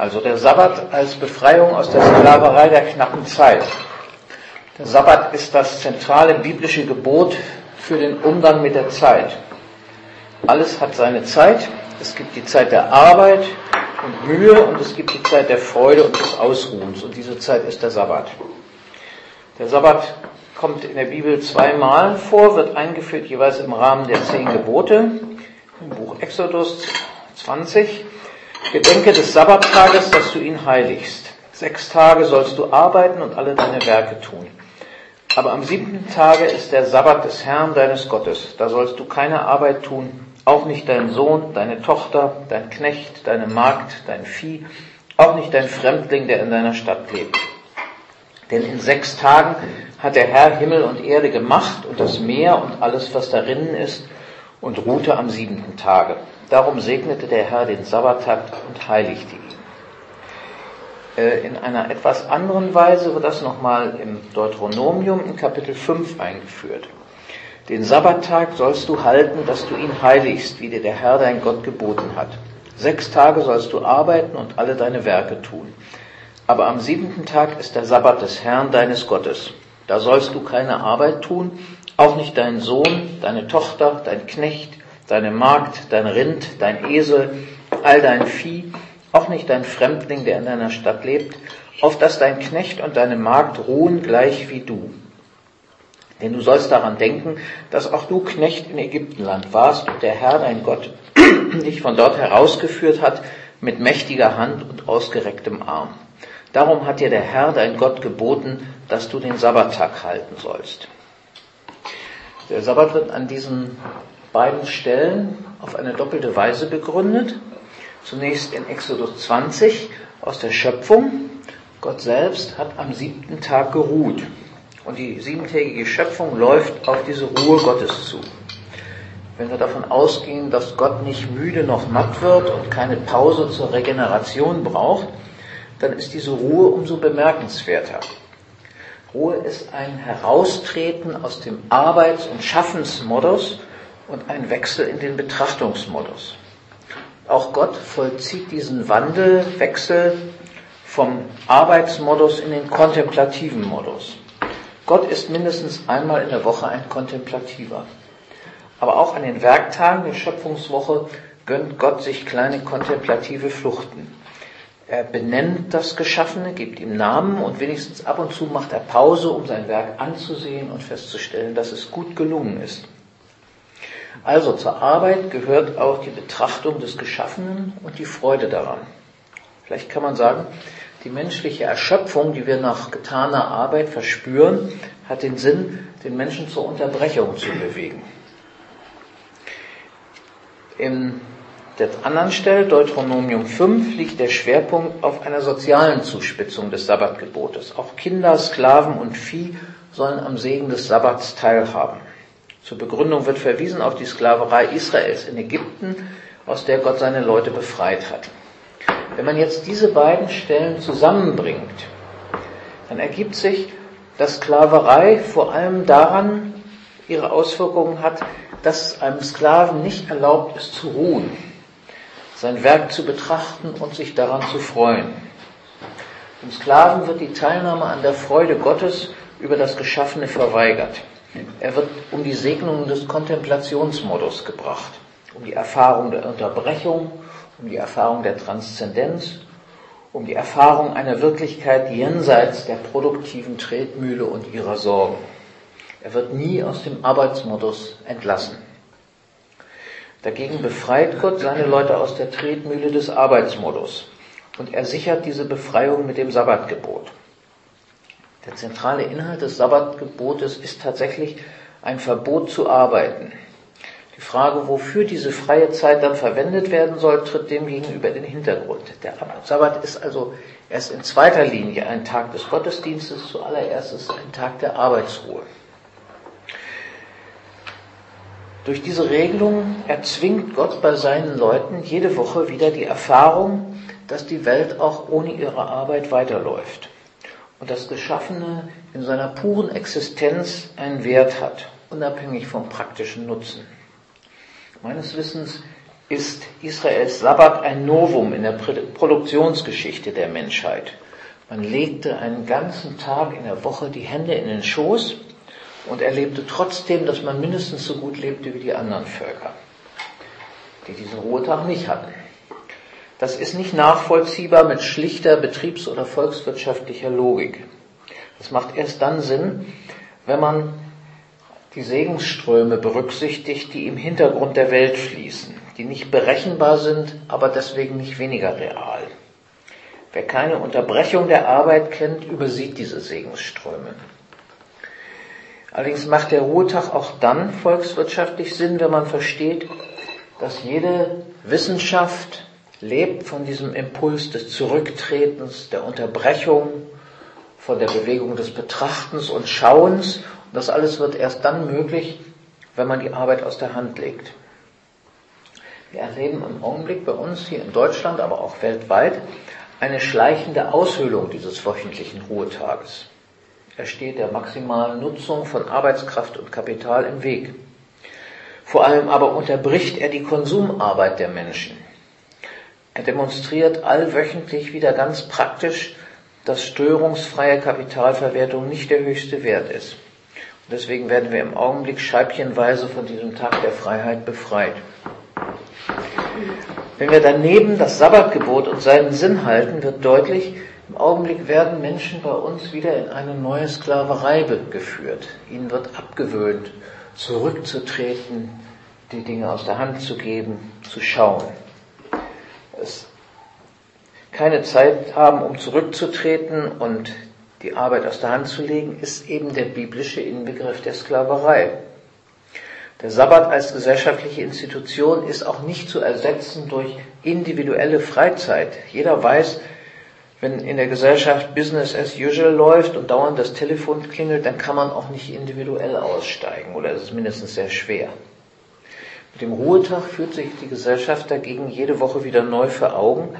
Also der Sabbat als Befreiung aus der Sklaverei der knappen Zeit. Der Sabbat ist das zentrale biblische Gebot für den Umgang mit der Zeit. Alles hat seine Zeit. Es gibt die Zeit der Arbeit und Mühe und es gibt die Zeit der Freude und des Ausruhens. Und diese Zeit ist der Sabbat. Der Sabbat kommt in der Bibel zweimal vor, wird eingeführt jeweils im Rahmen der zehn Gebote. Im Buch Exodus 20. Gedenke des Sabbattages, dass du ihn heiligst. Sechs Tage sollst du arbeiten und alle deine Werke tun. Aber am siebten Tage ist der Sabbat des Herrn deines Gottes. Da sollst du keine Arbeit tun, auch nicht dein Sohn, deine Tochter, dein Knecht, deine Magd, dein Vieh, auch nicht dein Fremdling, der in deiner Stadt lebt. Denn in sechs Tagen hat der Herr Himmel und Erde gemacht und das Meer und alles, was darinnen ist, und ruhte am siebenten Tage. Darum segnete der Herr den Sabbattag und heiligte ihn. Äh, in einer etwas anderen Weise wird das nochmal im Deuteronomium in Kapitel 5 eingeführt. Den Sabbattag sollst du halten, dass du ihn heiligst, wie dir der Herr dein Gott geboten hat. Sechs Tage sollst du arbeiten und alle deine Werke tun. Aber am siebenten Tag ist der Sabbat des Herrn deines Gottes. Da sollst du keine Arbeit tun, auch nicht dein Sohn, deine Tochter, dein Knecht, deine Magd, dein Rind, dein Esel, all dein Vieh, auch nicht dein Fremdling, der in deiner Stadt lebt, auf dass dein Knecht und deine Magd ruhen gleich wie du. Denn du sollst daran denken, dass auch du Knecht in Ägyptenland warst und der Herr, dein Gott, dich von dort herausgeführt hat mit mächtiger Hand und ausgerecktem Arm. Darum hat dir der Herr, dein Gott, geboten, dass du den Sabbattag halten sollst. Der Sabbat wird an diesen beiden Stellen auf eine doppelte Weise begründet. Zunächst in Exodus 20 aus der Schöpfung. Gott selbst hat am siebten Tag geruht. Und die siebentägige Schöpfung läuft auf diese Ruhe Gottes zu. Wenn wir davon ausgehen, dass Gott nicht müde noch matt wird und keine Pause zur Regeneration braucht, dann ist diese Ruhe umso bemerkenswerter. Ruhe ist ein Heraustreten aus dem Arbeits- und Schaffensmodus und ein Wechsel in den Betrachtungsmodus. Auch Gott vollzieht diesen Wandel, Wechsel vom Arbeitsmodus in den kontemplativen Modus. Gott ist mindestens einmal in der Woche ein Kontemplativer. Aber auch an den Werktagen der Schöpfungswoche gönnt Gott sich kleine kontemplative Fluchten. Er benennt das Geschaffene, gibt ihm Namen und wenigstens ab und zu macht er Pause, um sein Werk anzusehen und festzustellen, dass es gut gelungen ist. Also zur Arbeit gehört auch die Betrachtung des Geschaffenen und die Freude daran. Vielleicht kann man sagen, die menschliche Erschöpfung, die wir nach getaner Arbeit verspüren, hat den Sinn, den Menschen zur Unterbrechung zu bewegen. In der anderen Stelle, Deuteronomium 5, liegt der Schwerpunkt auf einer sozialen Zuspitzung des Sabbatgebotes. Auch Kinder, Sklaven und Vieh sollen am Segen des Sabbats teilhaben. Zur Begründung wird verwiesen auf die Sklaverei Israels in Ägypten, aus der Gott seine Leute befreit hat. Wenn man jetzt diese beiden Stellen zusammenbringt, dann ergibt sich, dass Sklaverei vor allem daran ihre Auswirkungen hat, dass einem Sklaven nicht erlaubt ist zu ruhen, sein Werk zu betrachten und sich daran zu freuen. Dem Sklaven wird die Teilnahme an der Freude Gottes über das Geschaffene verweigert. Er wird um die Segnungen des Kontemplationsmodus gebracht, um die Erfahrung der Unterbrechung, um die Erfahrung der Transzendenz, um die Erfahrung einer Wirklichkeit jenseits der produktiven Tretmühle und ihrer Sorgen. Er wird nie aus dem Arbeitsmodus entlassen. Dagegen befreit Gott seine Leute aus der Tretmühle des Arbeitsmodus und er sichert diese Befreiung mit dem Sabbatgebot. Der zentrale Inhalt des Sabbatgebotes ist tatsächlich ein Verbot zu arbeiten. Die Frage, wofür diese freie Zeit dann verwendet werden soll, tritt dem gegenüber den Hintergrund. Der Sabbat ist also erst in zweiter Linie ein Tag des Gottesdienstes, zuallererst ist ein Tag der Arbeitsruhe. Durch diese Regelung erzwingt Gott bei seinen Leuten jede Woche wieder die Erfahrung, dass die Welt auch ohne ihre Arbeit weiterläuft und das Geschaffene in seiner puren Existenz einen Wert hat, unabhängig vom praktischen Nutzen. Meines Wissens ist Israels Sabbat ein Novum in der Produktionsgeschichte der Menschheit. Man legte einen ganzen Tag in der Woche die Hände in den Schoß und erlebte trotzdem, dass man mindestens so gut lebte wie die anderen Völker, die diesen Ruhetag nicht hatten. Das ist nicht nachvollziehbar mit schlichter betriebs- oder volkswirtschaftlicher Logik. Das macht erst dann Sinn, wenn man die Segensströme berücksichtigt, die im Hintergrund der Welt fließen, die nicht berechenbar sind, aber deswegen nicht weniger real. Wer keine Unterbrechung der Arbeit kennt, übersieht diese Segensströme. Allerdings macht der Ruhetag auch dann volkswirtschaftlich Sinn, wenn man versteht, dass jede Wissenschaft lebt von diesem Impuls des Zurücktretens, der Unterbrechung, von der Bewegung des Betrachtens und Schauens. Und das alles wird erst dann möglich, wenn man die Arbeit aus der Hand legt. Wir erleben im Augenblick bei uns hier in Deutschland, aber auch weltweit, eine schleichende Aushöhlung dieses wöchentlichen Ruhetages. Er steht der maximalen Nutzung von Arbeitskraft und Kapital im Weg. Vor allem aber unterbricht er die Konsumarbeit der Menschen. Er demonstriert allwöchentlich wieder ganz praktisch, dass störungsfreie Kapitalverwertung nicht der höchste Wert ist. Und deswegen werden wir im Augenblick scheibchenweise von diesem Tag der Freiheit befreit. Wenn wir daneben das Sabbatgebot und seinen Sinn halten, wird deutlich, im Augenblick werden Menschen bei uns wieder in eine neue Sklaverei geführt. Ihnen wird abgewöhnt, zurückzutreten, die Dinge aus der Hand zu geben, zu schauen. Es keine Zeit haben, um zurückzutreten und die Arbeit aus der Hand zu legen, ist eben der biblische Inbegriff der Sklaverei. Der Sabbat als gesellschaftliche Institution ist auch nicht zu ersetzen durch individuelle Freizeit. Jeder weiß, wenn in der Gesellschaft Business as usual läuft und dauernd das Telefon klingelt, dann kann man auch nicht individuell aussteigen oder es ist mindestens sehr schwer. Mit dem Ruhetag führt sich die Gesellschaft dagegen jede Woche wieder neu vor Augen,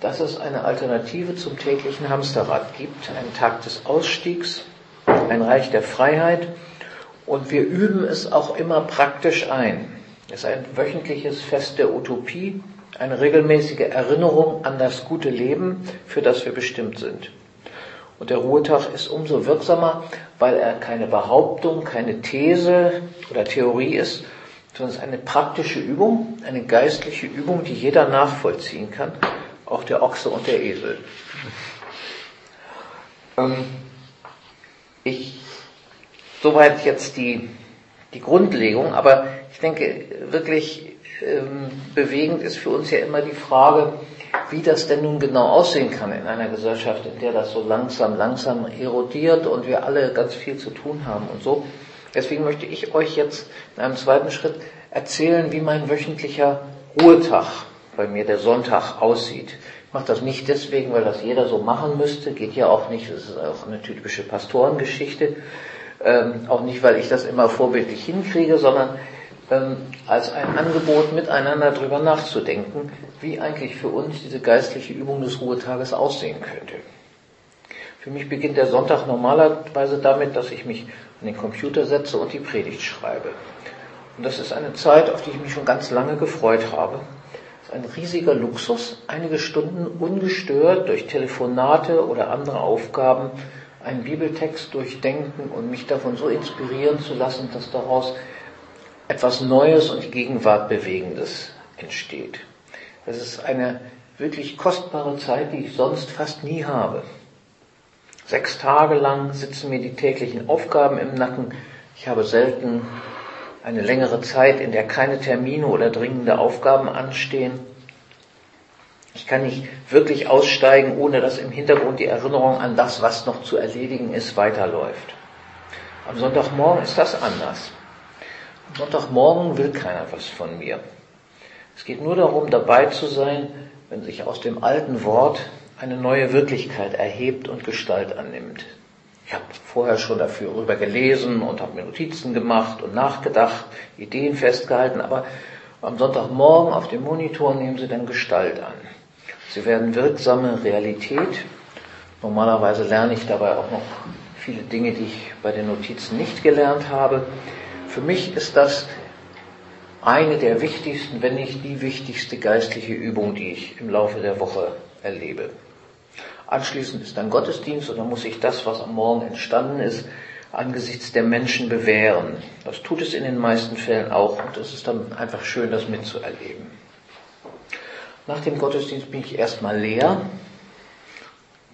dass es eine Alternative zum täglichen Hamsterrad gibt, einen Tag des Ausstiegs, ein Reich der Freiheit und wir üben es auch immer praktisch ein. Es ist ein wöchentliches Fest der Utopie, eine regelmäßige Erinnerung an das gute Leben, für das wir bestimmt sind. Und der Ruhetag ist umso wirksamer, weil er keine Behauptung, keine These oder Theorie ist, sondern es ist eine praktische Übung, eine geistliche Übung, die jeder nachvollziehen kann, auch der Ochse und der Esel. Ähm, ich Soweit jetzt die, die Grundlegung, aber ich denke, wirklich ähm, bewegend ist für uns ja immer die Frage, wie das denn nun genau aussehen kann in einer Gesellschaft, in der das so langsam, langsam erodiert und wir alle ganz viel zu tun haben und so. Deswegen möchte ich euch jetzt in einem zweiten Schritt erzählen, wie mein wöchentlicher Ruhetag bei mir, der Sonntag, aussieht. Ich mache das nicht deswegen, weil das jeder so machen müsste, geht ja auch nicht, das ist auch eine typische Pastorengeschichte, ähm, auch nicht, weil ich das immer vorbildlich hinkriege, sondern ähm, als ein Angebot, miteinander drüber nachzudenken, wie eigentlich für uns diese geistliche Übung des Ruhetages aussehen könnte. Für mich beginnt der Sonntag normalerweise damit, dass ich mich an den Computer setze und die Predigt schreibe. Und das ist eine Zeit, auf die ich mich schon ganz lange gefreut habe. Es ist ein riesiger Luxus, einige Stunden ungestört durch Telefonate oder andere Aufgaben einen Bibeltext durchdenken und mich davon so inspirieren zu lassen, dass daraus etwas Neues und Gegenwart Bewegendes entsteht. Es ist eine wirklich kostbare Zeit, die ich sonst fast nie habe. Sechs Tage lang sitzen mir die täglichen Aufgaben im Nacken. Ich habe selten eine längere Zeit, in der keine Termine oder dringende Aufgaben anstehen. Ich kann nicht wirklich aussteigen, ohne dass im Hintergrund die Erinnerung an das, was noch zu erledigen ist, weiterläuft. Am Sonntagmorgen ist das anders. Am Sonntagmorgen will keiner was von mir. Es geht nur darum, dabei zu sein, wenn sich aus dem alten Wort eine neue Wirklichkeit erhebt und Gestalt annimmt. Ich habe vorher schon dafür rüber gelesen und habe mir Notizen gemacht und nachgedacht, Ideen festgehalten, aber am Sonntagmorgen auf dem Monitor nehmen sie dann Gestalt an. Sie werden wirksame Realität. Normalerweise lerne ich dabei auch noch viele Dinge, die ich bei den Notizen nicht gelernt habe. Für mich ist das eine der wichtigsten, wenn nicht die wichtigste geistliche Übung, die ich im Laufe der Woche erlebe. Anschließend ist dann Gottesdienst und dann muss ich das, was am Morgen entstanden ist, angesichts der Menschen bewähren. Das tut es in den meisten Fällen auch und es ist dann einfach schön, das mitzuerleben. Nach dem Gottesdienst bin ich erstmal leer,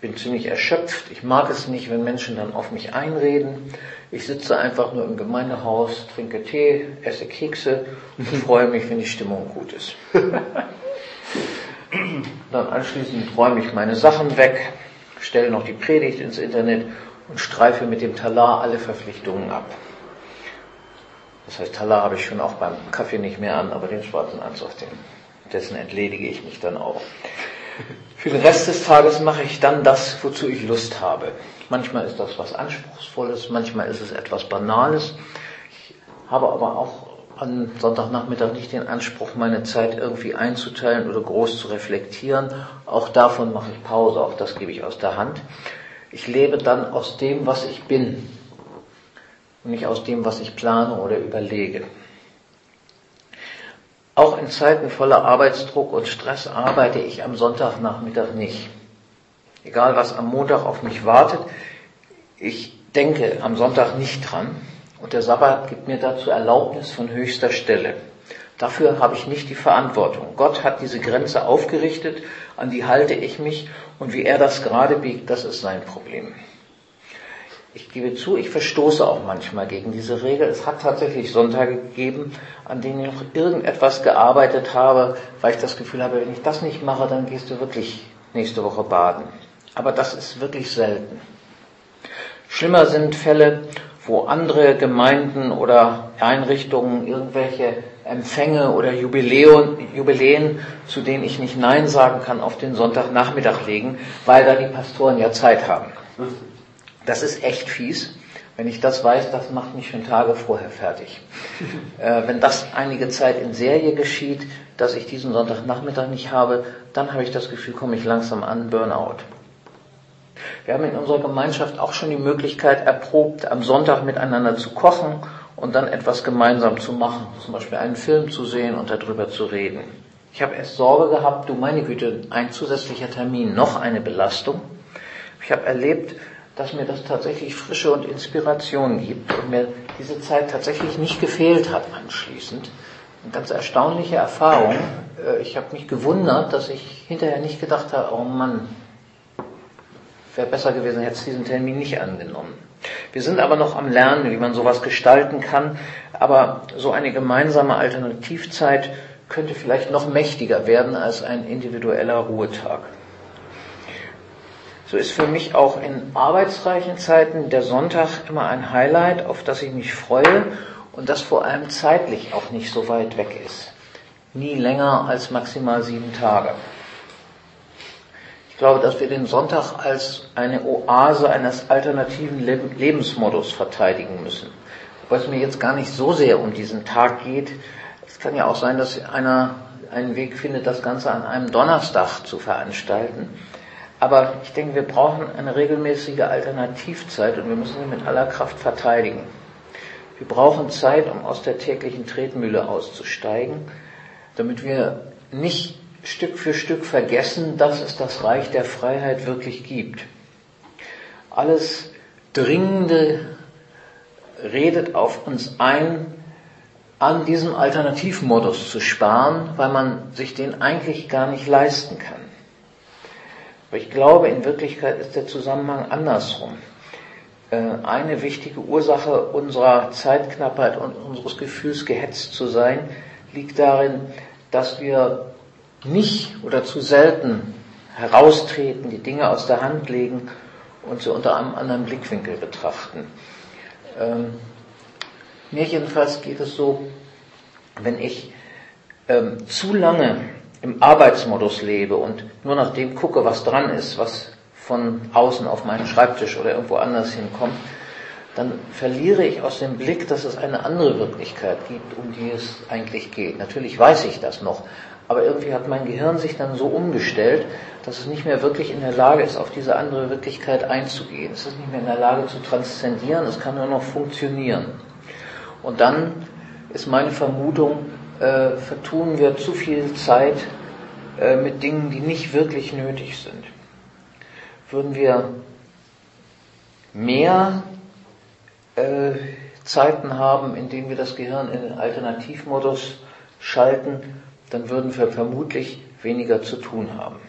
bin ziemlich erschöpft. Ich mag es nicht, wenn Menschen dann auf mich einreden. Ich sitze einfach nur im Gemeindehaus, trinke Tee, esse Kekse und freue mich, wenn die Stimmung gut ist. Dann anschließend räume ich meine Sachen weg, stelle noch die Predigt ins Internet und streife mit dem Talar alle Verpflichtungen ab. Das heißt, Talar habe ich schon auch beim Kaffee nicht mehr an, aber den schwarzen Anzug, den, dessen entledige ich mich dann auch. Für den Rest des Tages mache ich dann das, wozu ich Lust habe. Manchmal ist das was Anspruchsvolles, manchmal ist es etwas Banales. Ich habe aber auch am Sonntagnachmittag nicht den Anspruch, meine Zeit irgendwie einzuteilen oder groß zu reflektieren. Auch davon mache ich Pause, auch das gebe ich aus der Hand. Ich lebe dann aus dem, was ich bin und nicht aus dem, was ich plane oder überlege. Auch in Zeiten voller Arbeitsdruck und Stress arbeite ich am Sonntagnachmittag nicht. Egal was am Montag auf mich wartet, ich denke am Sonntag nicht dran und der Sabbat gibt mir dazu Erlaubnis von höchster Stelle. Dafür habe ich nicht die Verantwortung. Gott hat diese Grenze aufgerichtet, an die halte ich mich und wie er das gerade biegt, das ist sein Problem. Ich gebe zu, ich verstoße auch manchmal gegen diese Regel. Es hat tatsächlich Sonntage gegeben, an denen ich noch irgendetwas gearbeitet habe, weil ich das Gefühl habe, wenn ich das nicht mache, dann gehst du wirklich nächste Woche baden. Aber das ist wirklich selten. Schlimmer sind Fälle, wo andere Gemeinden oder Einrichtungen irgendwelche Empfänge oder Jubiläen, Jubiläen, zu denen ich nicht Nein sagen kann, auf den Sonntagnachmittag legen, weil da die Pastoren ja Zeit haben. Das ist echt fies. Wenn ich das weiß, das macht mich schon Tage vorher fertig. Äh, wenn das einige Zeit in Serie geschieht, dass ich diesen Sonntagnachmittag nicht habe, dann habe ich das Gefühl, komme ich langsam an Burnout. Wir haben in unserer Gemeinschaft auch schon die Möglichkeit erprobt, am Sonntag miteinander zu kochen und dann etwas gemeinsam zu machen, zum Beispiel einen Film zu sehen und darüber zu reden. Ich habe erst Sorge gehabt, du meine Güte, ein zusätzlicher Termin, noch eine Belastung. Ich habe erlebt, dass mir das tatsächlich Frische und Inspiration gibt und mir diese Zeit tatsächlich nicht gefehlt hat anschließend. Eine ganz erstaunliche Erfahrung. Äh, ich habe mich gewundert, dass ich hinterher nicht gedacht habe, oh Mann, wäre besser gewesen, hätte diesen Termin nicht angenommen. Wir sind aber noch am Lernen, wie man sowas gestalten kann. Aber so eine gemeinsame Alternativzeit könnte vielleicht noch mächtiger werden als ein individueller Ruhetag. So ist für mich auch in arbeitsreichen Zeiten der Sonntag immer ein Highlight, auf das ich mich freue und das vor allem zeitlich auch nicht so weit weg ist. Nie länger als maximal sieben Tage. Ich glaube, dass wir den Sonntag als eine Oase eines alternativen Lebensmodus verteidigen müssen. Wobei es mir jetzt gar nicht so sehr um diesen Tag geht. Es kann ja auch sein, dass einer einen Weg findet, das Ganze an einem Donnerstag zu veranstalten. Aber ich denke, wir brauchen eine regelmäßige Alternativzeit und wir müssen sie mit aller Kraft verteidigen. Wir brauchen Zeit, um aus der täglichen Tretmühle auszusteigen, damit wir nicht Stück für Stück vergessen, dass es das Reich der Freiheit wirklich gibt. Alles Dringende redet auf uns ein, an diesem Alternativmodus zu sparen, weil man sich den eigentlich gar nicht leisten kann. Aber ich glaube, in Wirklichkeit ist der Zusammenhang andersrum. Äh, eine wichtige Ursache unserer Zeitknappheit und unseres Gefühls gehetzt zu sein, liegt darin, dass wir nicht oder zu selten heraustreten, die Dinge aus der Hand legen und sie unter einem anderen Blickwinkel betrachten. Ähm, mir jedenfalls geht es so, wenn ich ähm, zu lange im Arbeitsmodus lebe und nur nach dem gucke, was dran ist, was von außen auf meinen Schreibtisch oder irgendwo anders hinkommt, dann verliere ich aus dem Blick, dass es eine andere Wirklichkeit gibt, um die es eigentlich geht. Natürlich weiß ich das noch, aber irgendwie hat mein Gehirn sich dann so umgestellt, dass es nicht mehr wirklich in der Lage ist, auf diese andere Wirklichkeit einzugehen. Es ist nicht mehr in der Lage zu transzendieren, es kann nur noch funktionieren. Und dann ist meine Vermutung, äh, vertun wir zu viel Zeit äh, mit Dingen, die nicht wirklich nötig sind. Würden wir mehr äh, Zeiten haben, in denen wir das Gehirn in den Alternativmodus schalten, dann würden wir vermutlich weniger zu tun haben.